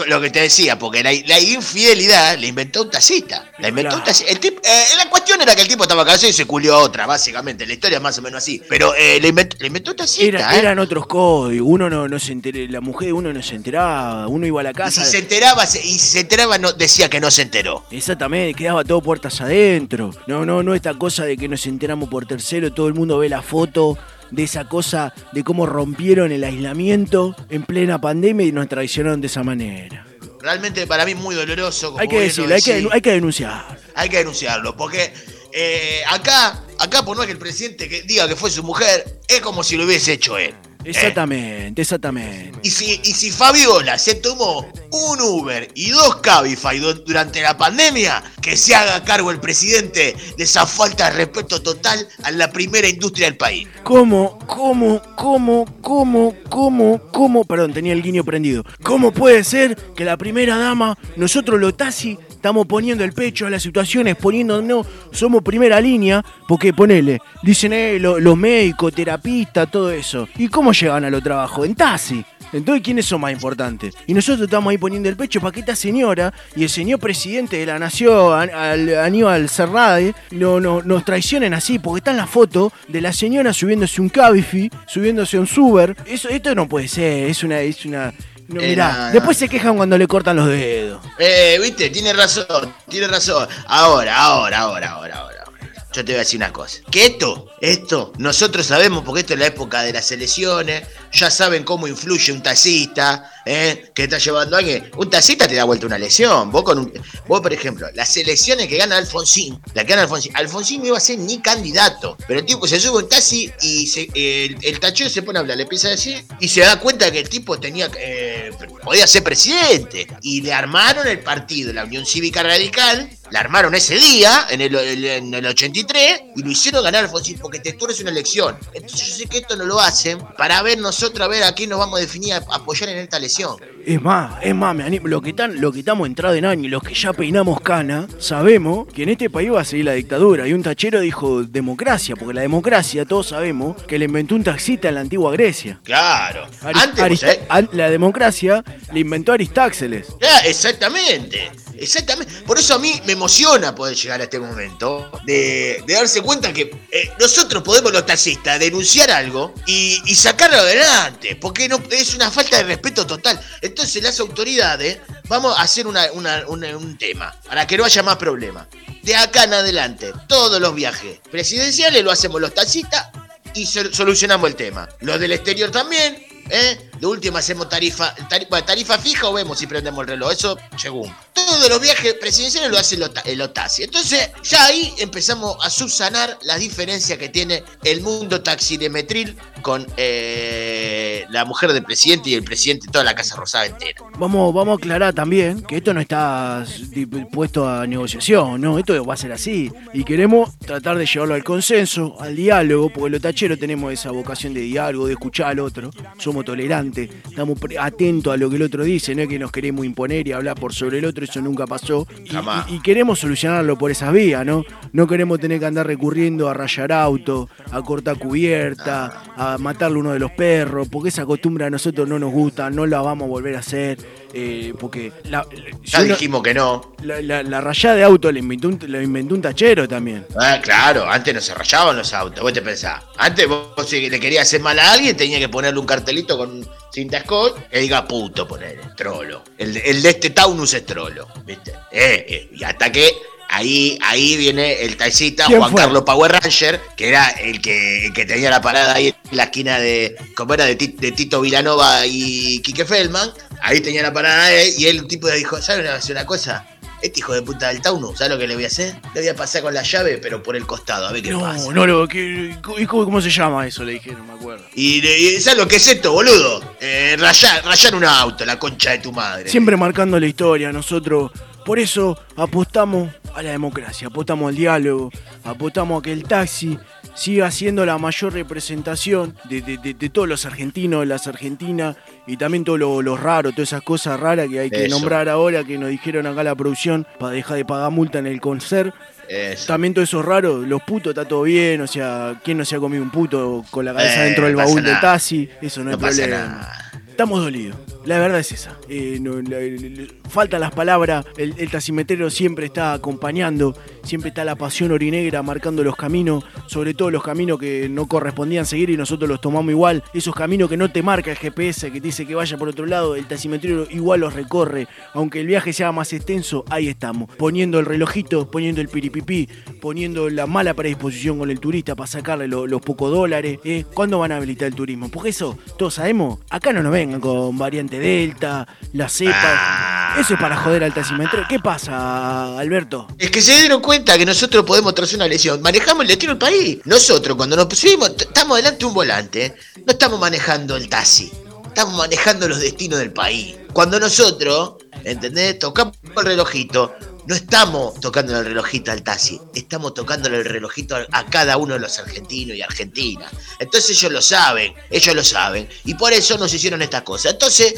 H: lo que te decía, porque la, la infidelidad la inventó un taxista. La inventó un taxista. El tip- eh, la cuestión era que el tipo estaba casado y se culió a otra, básicamente. La historia es más o menos así. Pero eh, la, inventó, la inventó un taxista.
G: Era-
H: ¿eh?
G: Eran otros códigos, uno no, no se enteré, la mujer de uno no se enteraba, uno iba a la
H: Y
G: casa.
H: si se enteraba, se- y si se enteraba, no, decía que no se enteró.
G: Exactamente, quedaba todo puertas adentro. No, no, no esta cosa de que nos enteramos por tercero, todo el mundo ve la foto de esa cosa de cómo rompieron el aislamiento en plena pandemia y nos traicionaron de esa manera.
H: Realmente para mí muy doloroso. como
G: Hay que decirlo, hay que, hay que denunciar.
H: Hay que denunciarlo, porque eh, acá, acá por no que el presidente que diga que fue su mujer, es como si lo hubiese hecho él.
G: Exactamente, exactamente.
H: Y si, y si Fabiola se tomó un Uber y dos Cabify du- durante la pandemia, que se haga cargo el presidente de esa falta de respeto total a la primera industria del país.
G: ¿Cómo, cómo, cómo, cómo, cómo, cómo? Perdón, tenía el guiño prendido. ¿Cómo puede ser que la primera dama, nosotros los taxi, estamos poniendo el pecho a las situaciones, poniéndonos, somos primera línea, porque ponele, dicen eh, lo- los médicos, terapistas, todo eso. ¿Y cómo llegan a los trabajos? En taxi. Entonces, ¿quiénes son más importantes? Y nosotros estamos ahí poniendo el pecho para que esta señora y el señor presidente de la nación, An- al- Aníbal Serrade, no, no, nos traicionen así, porque está en la foto de la señora subiéndose un Cabify, subiéndose un Suber. Eso, esto no puede ser, es una... Es una no, mirá, después se quejan cuando le cortan los dedos.
H: Eh, viste, tiene razón, tiene razón. Ahora, ahora, ahora, ahora, ahora. ahora. Yo te voy a decir una cosa. Que esto, esto, nosotros sabemos, porque esto es la época de las elecciones, ya saben cómo influye un taxista, ¿eh? que está llevando a alguien. Un taxista te da vuelta una lesión. Vos, con vos, por ejemplo, las elecciones que gana Alfonsín, la que gana Alfonsín, Alfonsín no iba a ser ni candidato. Pero el tipo se sube un taxi y el, el se pone a hablar, le empieza a decir, y se da cuenta que el tipo tenía, eh, podía ser presidente. Y le armaron el partido, la Unión Cívica Radical, la armaron ese día, en el, el- en el 83, y lo hicieron ganar Alfonsín, porque Textura es una elección. Entonces yo sé que esto no lo hacen para ver nosotros, a ver a quién nos vamos a definir, a apoyar en esta elección.
G: Es más, es más, me animo. Lo que, están, lo que estamos entrados en año y los que ya peinamos cana, sabemos que en este país va a seguir la dictadura. Y un tachero dijo democracia, porque la democracia, todos sabemos, que le inventó un taxista en la antigua Grecia.
H: Claro.
G: Aris-
H: Antes,
G: Arist- la democracia le inventó Aristáxeles.
H: Exactamente. Exactamente. Por eso a mí me emociona poder llegar a este momento de, darse cuenta que eh, nosotros podemos, los taxistas, denunciar algo y, sacarlo adelante. Porque no, es una falta de respeto total. Entonces las autoridades vamos a hacer un tema para que no haya más problemas. De acá en adelante, todos los viajes presidenciales lo hacemos los taxistas y sol- solucionamos el tema. Los del exterior también, ¿eh? De última hacemos tarifa, tarifa, tarifa fija o vemos si prendemos el reloj, eso según. Todos los viajes presidenciales lo ta- el taxi. Entonces, ya ahí empezamos a subsanar las diferencias que tiene el mundo taxi de Metril con eh, la mujer del presidente y el presidente de toda la Casa Rosada entera.
G: Vamos, vamos a aclarar también que esto no está puesto a negociación, ¿no? Esto va a ser así. Y queremos tratar de llevarlo al consenso, al diálogo, porque los tacheros tenemos esa vocación de diálogo, de escuchar al otro. Somos tolerantes, estamos atentos a lo que el otro dice, no es que nos queremos imponer y hablar por sobre el otro, eso nunca pasó. Y,
H: Jamás.
G: y- y queremos solucionarlo por esas vías, ¿no? No queremos tener que andar recurriendo a rayar auto, a cortar cubierta, a matarle uno de los perros, porque esa costumbre a nosotros no nos gusta, no la vamos a volver a hacer, eh, porque la,
H: Ya dijimos que no.
G: la, la- la rayada de auto la inventó, un, la inventó un tachero también.
H: Ah, claro, antes no se rayaban los autos, vos te pensás. Antes vos si le querías hacer mal a alguien, tenía que ponerle un cartelito con cinta scotch que diga puto, poner trolo. El, de- el de este Taunus es trolo, ¿viste? Eh, eh, y hasta que ahí, ahí viene el taxista
G: ¿Quién
H: Juan
G: fue?
H: Carlos Power Ranger, que era el que, el que tenía la parada ahí en la esquina de, ¿cómo era? De, de Tito Vilanova y Quique Feldman. Ahí tenía la parada él, y él tipo dijo, ¿sabes una, una cosa? Este hijo de puta del Taunus, ¿sabes lo que le voy a hacer? Le voy a pasar con la llave, pero por el costado, a ver qué pasa.
G: No, no, lo, ¿qué- ¿y cómo, cómo se llama eso? Le dijeron, me acuerdo.
H: Y, y ¿sabes lo que es esto, boludo? Eh, rayar, rayar un auto, la concha de tu madre.
G: Siempre marcando la historia, nosotros por eso apostamos a la democracia, apostamos al diálogo, apostamos a que el taxi siga siendo la mayor representación de, de- de- de todos los argentinos, las argentinas y también todos los lo raros, todas esas cosas raras que hay que
H: Eso.
G: nombrar ahora, que nos dijeron acá la producción para dejar de pagar multa en el concert.
H: Eso.
G: También todo eso raro, los putos está todo bien, o sea, ¿quién no se ha comido un puto con la cabeza
H: Eh,
G: dentro del
H: no
G: baúl del
H: nada.
G: taxi? Eso no,
H: No pasa
G: problema.
H: nada.
G: Estamos dolidos, la verdad es esa. Eh, faltan las palabras, el, el siempre está acompañando, siempre está la pasión orinegra marcando los caminos, sobre todo los caminos que no correspondían seguir y nosotros los tomamos igual. Esos caminos que no te marca el GPS, que te dice que vaya por otro lado, el taximetrero igual los recorre. Aunque el viaje sea más extenso, ahí estamos, poniendo el relojito, poniendo el piripipí, poniendo la mala predisposición con el turista para sacarle lo- los pocos dólares. ¿eh? ¿Cuándo van a habilitar el turismo? Porque eso, todos sabemos, acá no nos vengan con variante Delta, la cepa. Eso es para joder al taximetrero. ¿Qué pasa, Alberto?
H: Es que se dieron cuenta que nosotros podemos traer una lesión, manejamos el destino del país. Nosotros, cuando nos pusimos, estamos delante de un volante, no estamos manejando el taxi, estamos manejando los destinos del país. Cuando nosotros, ¿entendés? Tocamos el relojito, no estamos tocando el relojito al taxi, estamos tocando el relojito a- cada uno de los argentinos y argentinas. Entonces ellos lo saben, ellos lo saben, y por eso nos hicieron estas cosas. Entonces,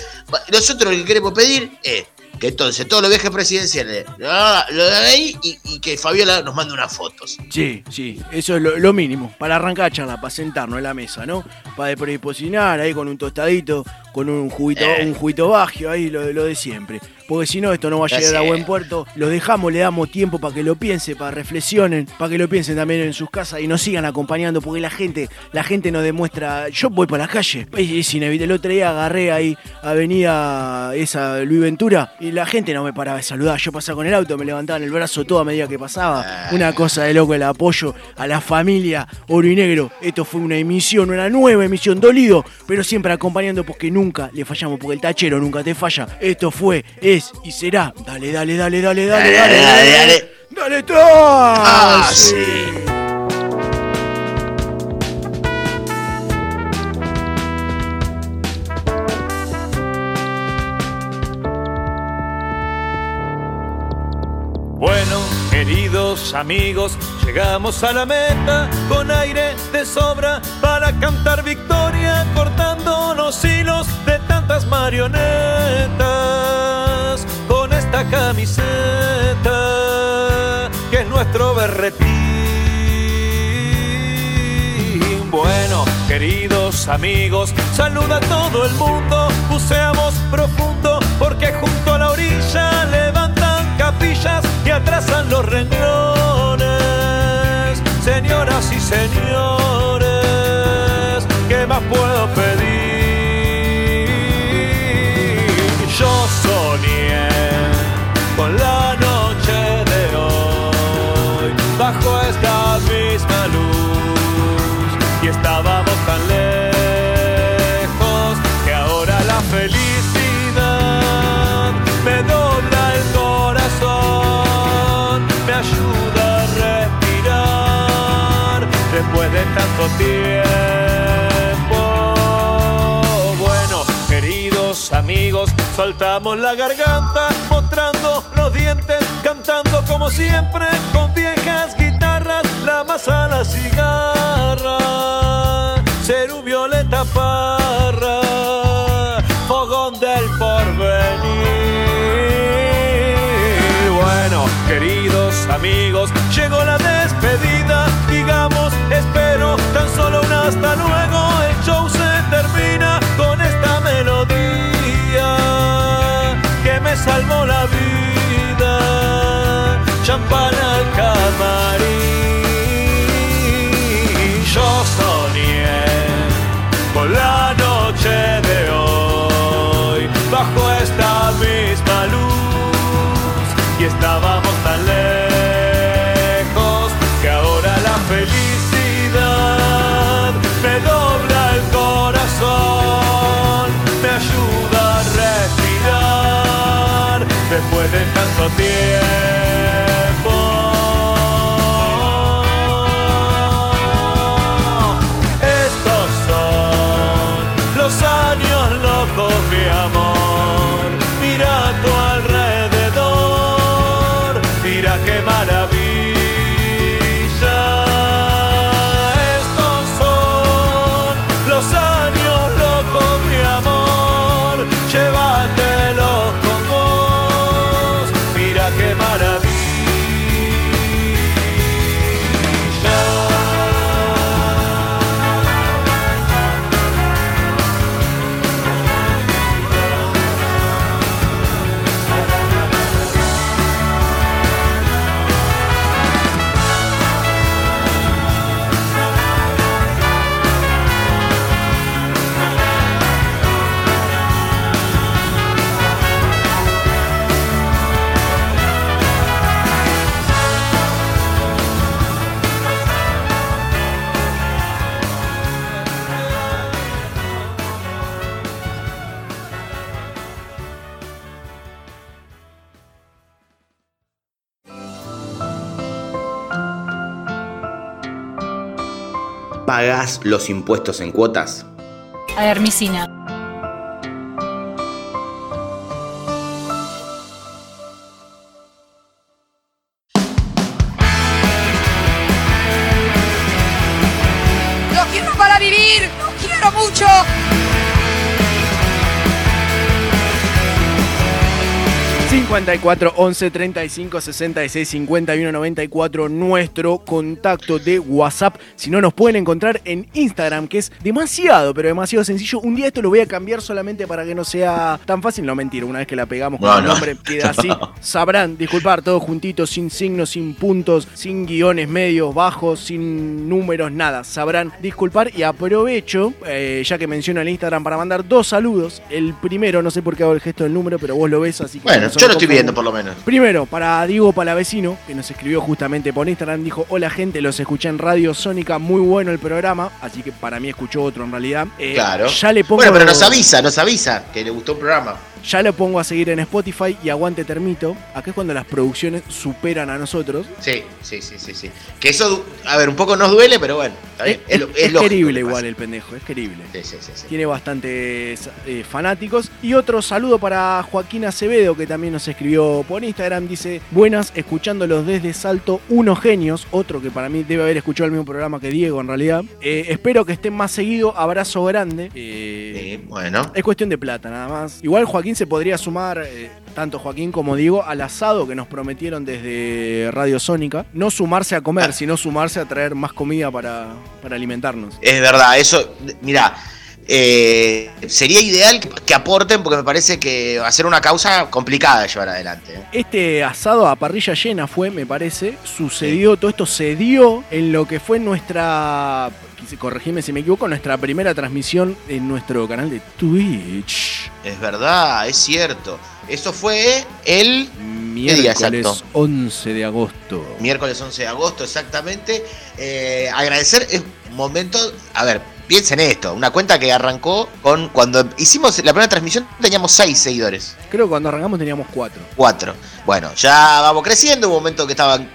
H: nosotros lo que queremos pedir es que entonces todos los viajes presidenciales lo de ahí y, y que Fabiola nos mande unas fotos.
G: Sí, sí, eso es lo, lo mínimo. Para arrancar charla, para sentarnos en la mesa, ¿no? Para predisposicionar ahí con un tostadito, con un juguito,
H: Eh.
G: un juguito bagio, ahí lo, lo de siempre. Porque si no, esto no va a llegar a buen puerto. Lo dejamos, le damos tiempo para que lo piensen, para reflexionen, para que lo piensen también en sus casas y nos sigan acompañando, porque la gente, la gente nos demuestra. Yo voy por la calle, es, es inevitable. El otro día agarré ahí Avenida esa Luis Ventura y la gente no me paraba de saludar. Yo pasaba con el auto, me levantaban el brazo todo a medida que pasaba. Una cosa de loco, el apoyo a la familia Oro y Negro. Esto fue una emisión, una nueva emisión, dolido, pero siempre acompañando porque nunca le fallamos, porque el tachero nunca te falla. Esto fue, es y será. Dale, dale, dale, dale, dale, dale, dale, dale. Dale, Taxi.
H: Ah, sí.
M: Bueno, queridos amigos, llegamos a la meta con aire de sobra para cantar victoria, cortando los hilos de tantas marionetas. Con esta camiseta que es nuestro berretín. Bueno, queridos amigos, saluda a todo el mundo, buceamos profundo porque junto a la orilla atrasan los renglones. Señoras y señores, tiempo. Bueno, queridos amigos, soltamos la garganta, mostrando los dientes, cantando como siempre con viejas guitarras, la masa, la cigarra, Cerú Violeta Parra, fogón del porvenir. Bueno, queridos amigos, llegó la despedida, solo un hasta luego, el show se termina con esta melodía que me salvó la vida, champán al camarín,
H: tobie los impuestos en cuotas?
N: A Hermicina.
C: ¡Lo quiero para vivir! ¡Lo quiero mucho!
G: 54 11 35 66 51 94 nuestro contacto de WhatsApp. Si no, nos pueden encontrar en Instagram, que es demasiado, pero demasiado sencillo. Un día esto lo voy a cambiar solamente para que no sea tan fácil. No, mentira, una vez que la pegamos con
H: No,
G: el
H: no.
G: nombre, <laughs> queda así. Sabrán, disculpar, todos juntitos, sin signos, sin puntos, sin guiones medios, bajos, sin números, nada. Sabrán disculpar y aprovecho, eh, ya que menciono el Instagram, para mandar dos saludos. El primero, no sé por qué hago el gesto del número, pero vos lo ves, así que...
H: Bueno, yo lo estoy viendo por lo menos.
G: Primero, para Diego Palavecino, que nos escribió justamente por Instagram, dijo, hola gente, los escuché en Radio Sónica, muy bueno el programa, así que para mí escuchó otro en realidad. Eh,
H: Claro.
G: Ya le pongo,
H: Bueno, pero nos avisa, nos avisa que le gustó el programa.
G: Ya lo pongo a seguir en Spotify y aguante termito. Acá es cuando las producciones superan a nosotros.
H: Sí, sí, sí, sí, sí. Que eso, a ver, un poco nos duele, pero bueno, está bien.
G: Es, es querible
H: que
G: igual el pendejo, es querible.
H: Sí, sí, sí, sí.
G: Tiene bastantes eh, fanáticos. Y otro saludo para Joaquín Acevedo, que también nos escribió por Instagram. Dice, buenas, escuchándolos desde Salto, unos genios. Otro que para mí debe haber escuchado el mismo programa que Diego en realidad. Eh, espero que estén más seguido. Abrazo grande. Eh,
H: bueno.
G: Es cuestión de plata nada más. Igual Joaquín se podría sumar, eh, tanto Joaquín como Diego, al asado que nos prometieron desde Radio Sónica. No sumarse a comer, sino sumarse a traer más comida para, para alimentarnos.
H: Es verdad, eso, mira, eh, sería ideal que, que aporten porque me parece que va a ser una causa complicada de llevar adelante. ¿eh?
G: Este asado a parrilla llena fue, me parece, sucedió, todo esto se dio en lo que fue nuestra, corregime si me equivoco, nuestra primera transmisión en nuestro canal de Twitch.
H: Es verdad, es cierto. Eso fue el ¿qué día
G: Miércoles
H: exacto?
G: 11 de agosto.
H: Miércoles 11 de agosto, exactamente. Eh, agradecer, es un momento, a ver, piensen esto, una cuenta que arrancó con, cuando hicimos la primera transmisión teníamos 6 seguidores.
G: Creo que cuando arrancamos teníamos 4.
H: 4. Bueno, ya vamos creciendo, un momento que estaban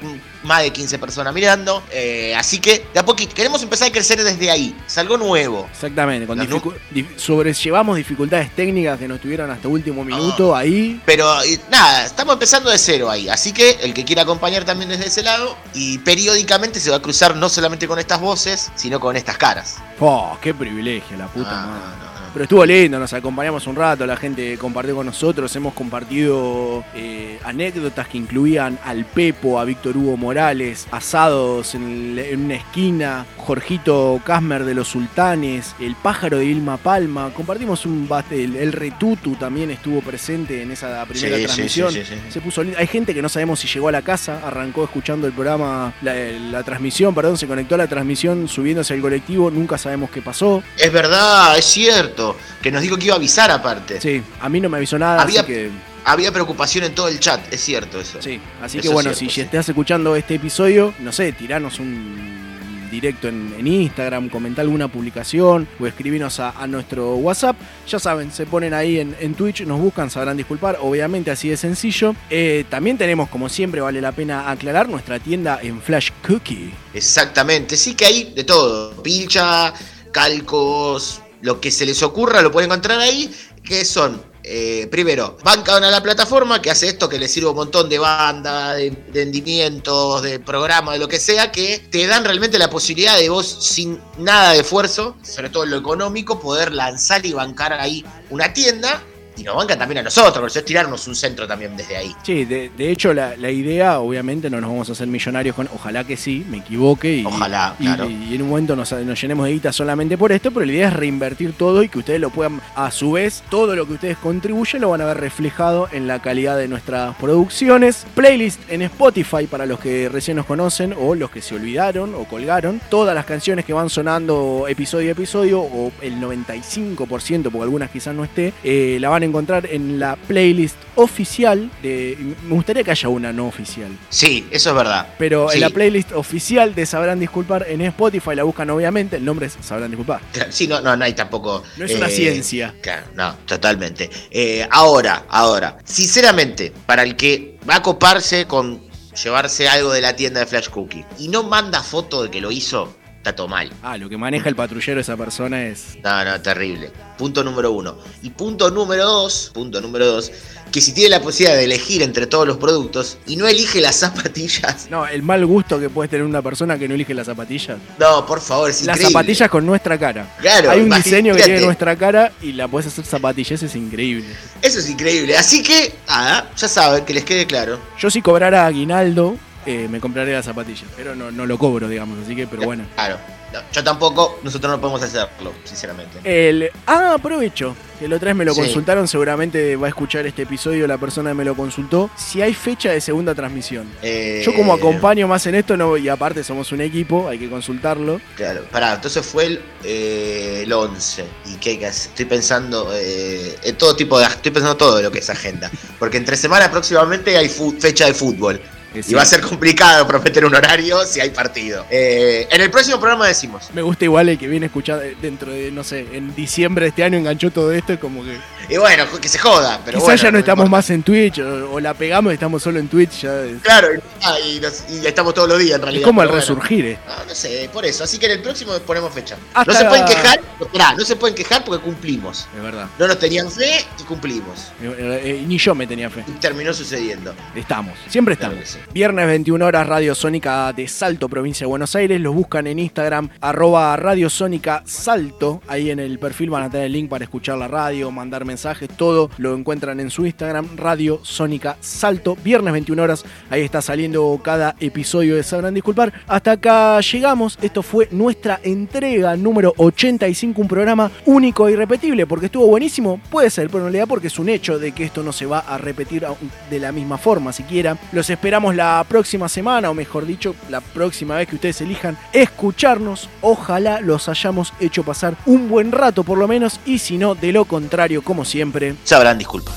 H: más de 15 personas mirando, eh, así que de a poquito, queremos empezar a crecer desde ahí, es algo nuevo.
G: Exactamente, con dificu- dif- sobrellevamos dificultades técnicas que nos tuvieron hasta último minuto
H: Ah.
G: ahí.
H: Pero eh, nada, estamos empezando de cero ahí. Así que el que quiera acompañar también desde ese lado. Y periódicamente se va a cruzar no solamente con estas voces, sino con estas caras.
G: Oh, qué privilegio, la puta
H: Ah,
G: madre. Pero estuvo lindo, nos acompañamos un rato, la gente compartió con nosotros, hemos compartido eh, anécdotas que incluían al Pepo, a Víctor Hugo Morales, asados en, una esquina, Jorgito Casmer de los Sultanes, el pájaro de Ilma Palma, compartimos un el, el Retutu también estuvo presente en esa primera
H: Sí,
G: transmisión.
H: sí, sí, sí.
G: Se puso lindo. Hay gente que no sabemos si llegó a la casa, arrancó escuchando el programa, la, la transmisión, perdón, se conectó a la transmisión subiéndose al colectivo, nunca sabemos qué pasó.
H: Es verdad, es cierto. Que nos dijo que iba a avisar aparte.
G: Sí, a mí no me avisó nada,
H: Había-
G: así que.
H: Había preocupación en todo el chat, es cierto eso.
G: Sí, así
H: Eso
G: que bueno,
H: es cierto,
G: si
H: sí.
G: estás escuchando este episodio, no sé, tiranos un directo en, en Instagram, comentar alguna publicación o escribinos a, a nuestro WhatsApp. Ya saben, se ponen ahí en, en Twitch, nos buscan, sabrán disculpar, obviamente así de sencillo. Eh, también tenemos, como siempre, vale la pena aclarar, nuestra tienda en Flash Cookie.
H: Exactamente, sí que hay de todo. Pilcha, calcos, lo que se les ocurra lo pueden encontrar ahí, que son, eh, primero, bancan a la plataforma que hace esto, que les sirve un montón de bandas, de, de de programas, de lo que sea, que te dan realmente la posibilidad de vos, sin nada de esfuerzo, sobre todo en lo económico, poder lanzar y bancar ahí una tienda. Y nos bancan también a nosotros, por eso es tirarnos un centro también desde ahí.
G: Sí, de, de hecho la, la idea, obviamente no nos vamos a hacer millonarios con, ojalá que sí, me equivoque y,
H: Ojalá,
G: y-
H: claro.
G: y en un momento nos, nos llenemos de guita solamente por esto, pero la idea es reinvertir todo y que ustedes lo puedan, a su vez, todo lo que ustedes contribuyen lo van a ver reflejado en la calidad de nuestras producciones. Playlist en Spotify para los que recién nos conocen o los que se olvidaron o colgaron. Todas las canciones que van sonando episodio a episodio o el 95%, porque algunas quizás no esté, eh, la van a encontrar en la playlist oficial de... Me gustaría que haya una no oficial.
H: Sí, eso es verdad.
G: Pero
H: Sí.
G: en la playlist oficial de Sabrán Disculpar en Spotify la buscan obviamente, el nombre es Sabrán Disculpar.
H: Sí, no, no, no hay tampoco.
G: No es una ciencia.
H: Claro, no, totalmente. Eh, ahora, ahora, sinceramente, para el que va a coparse con llevarse algo de la tienda de Flash Cookie y no manda foto de que lo hizo, está todo mal.
G: Ah, lo que maneja el patrullero esa persona es.
H: No, no, terrible. Punto número uno. Y punto número dos, punto número dos, que si tiene la posibilidad de elegir entre todos los productos y no elige las zapatillas.
G: No, el mal gusto que puede tener una persona que no elige las zapatillas.
H: No, por favor, es
G: Las
H: increíble.
G: zapatillas con nuestra cara.
H: Claro,
G: Hay un diseño que tiene nuestra cara y la puedes hacer zapatillas, eso es increíble.
H: Eso es increíble. Así que, nada, ya saben, que les quede claro.
G: Yo si cobrara aguinaldo, eh, me compraré las zapatillas. Pero no, no lo cobro, digamos, así que, pero bueno.
H: Claro. No, yo tampoco, nosotros no podemos hacerlo, sinceramente.
G: El, ah, aprovecho. Que la otra vez me lo
H: Sí.
G: consultaron, seguramente va a escuchar este episodio la persona que me lo consultó. Si hay fecha de segunda transmisión.
H: Eh,
G: Yo como acompaño más en esto, no, y aparte somos un equipo, hay que consultarlo.
H: Claro, pará, entonces fue el, eh, el 11. ¿Y qué hay que hacer? Estoy pensando eh, en todo tipo de. Estoy pensando todo lo que es agenda. Porque entre semana próximamente hay fecha de fútbol. Y va a ser complicado prometer un horario si hay partido. Eh, en el próximo programa decimos.
G: Me gusta igual el que viene escuchando dentro de, no sé, en diciembre de este año enganchó todo esto, es como que...
H: Y bueno, que se joda, pero
G: Quizás
H: bueno.
G: ya no estamos
H: importa.
G: más en Twitch, o, o la pegamos y estamos solo en Twitch, ya es,
H: Claro, y, ah, nos- y estamos todos los días en
G: es
H: realidad.
G: como el
H: bueno.
G: resurgir. eh.
H: No, no sé, por eso. Así que en el próximo ponemos fecha.
G: Hasta-
H: No se pueden quejar, esperá, no se pueden quejar porque cumplimos.
G: Es verdad.
H: No nos tenían fe y cumplimos.
G: Eh, eh, ni yo me tenía fe.
H: Y terminó sucediendo.
G: Estamos, siempre estamos. Viernes 21 horas, Radio Sónica de Salto, provincia de Buenos Aires. Los buscan en Instagram, arroba Radio Sónica Salto. Ahí en el perfil van a tener el link para escuchar la radio, mandar mensajes, todo lo encuentran en su Instagram, Radio Sónica Salto. Viernes 21 horas, ahí está saliendo cada episodio de Sabrán Disculpar. Hasta acá llegamos. Esto fue nuestra entrega número 85, un programa único e irrepetible, porque estuvo buenísimo. Puede ser, pero en realidad porque es un hecho de que esto no se va a repetir de la misma forma siquiera. Los esperamos la próxima semana, o mejor dicho, la próxima vez que ustedes elijan escucharnos. Ojalá los hayamos hecho pasar un buen rato por lo menos, y si no, de lo contrario, como siempre.
H: Sabrán disculpar.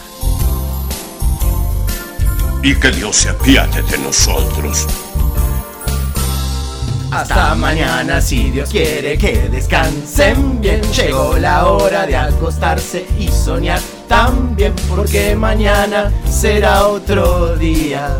N: Y que Dios se apiade de nosotros.
O: Hasta mañana si Dios quiere que descansen bien. Llegó la hora de acostarse y soñar también porque mañana será otro día.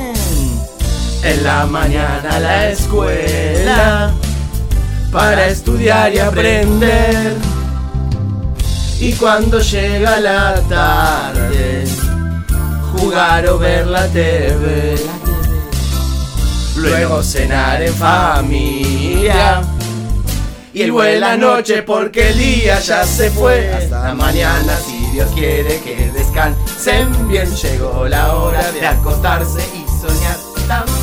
O: En la mañana a la escuela. Para estudiar y aprender. Y cuando llega la tarde, jugar o ver la TV. Luego cenar en familia. Y buena noche porque el día ya se fue. Hasta mañana si Dios quiere que descansen bien. Llegó la hora de acostarse y soñar también.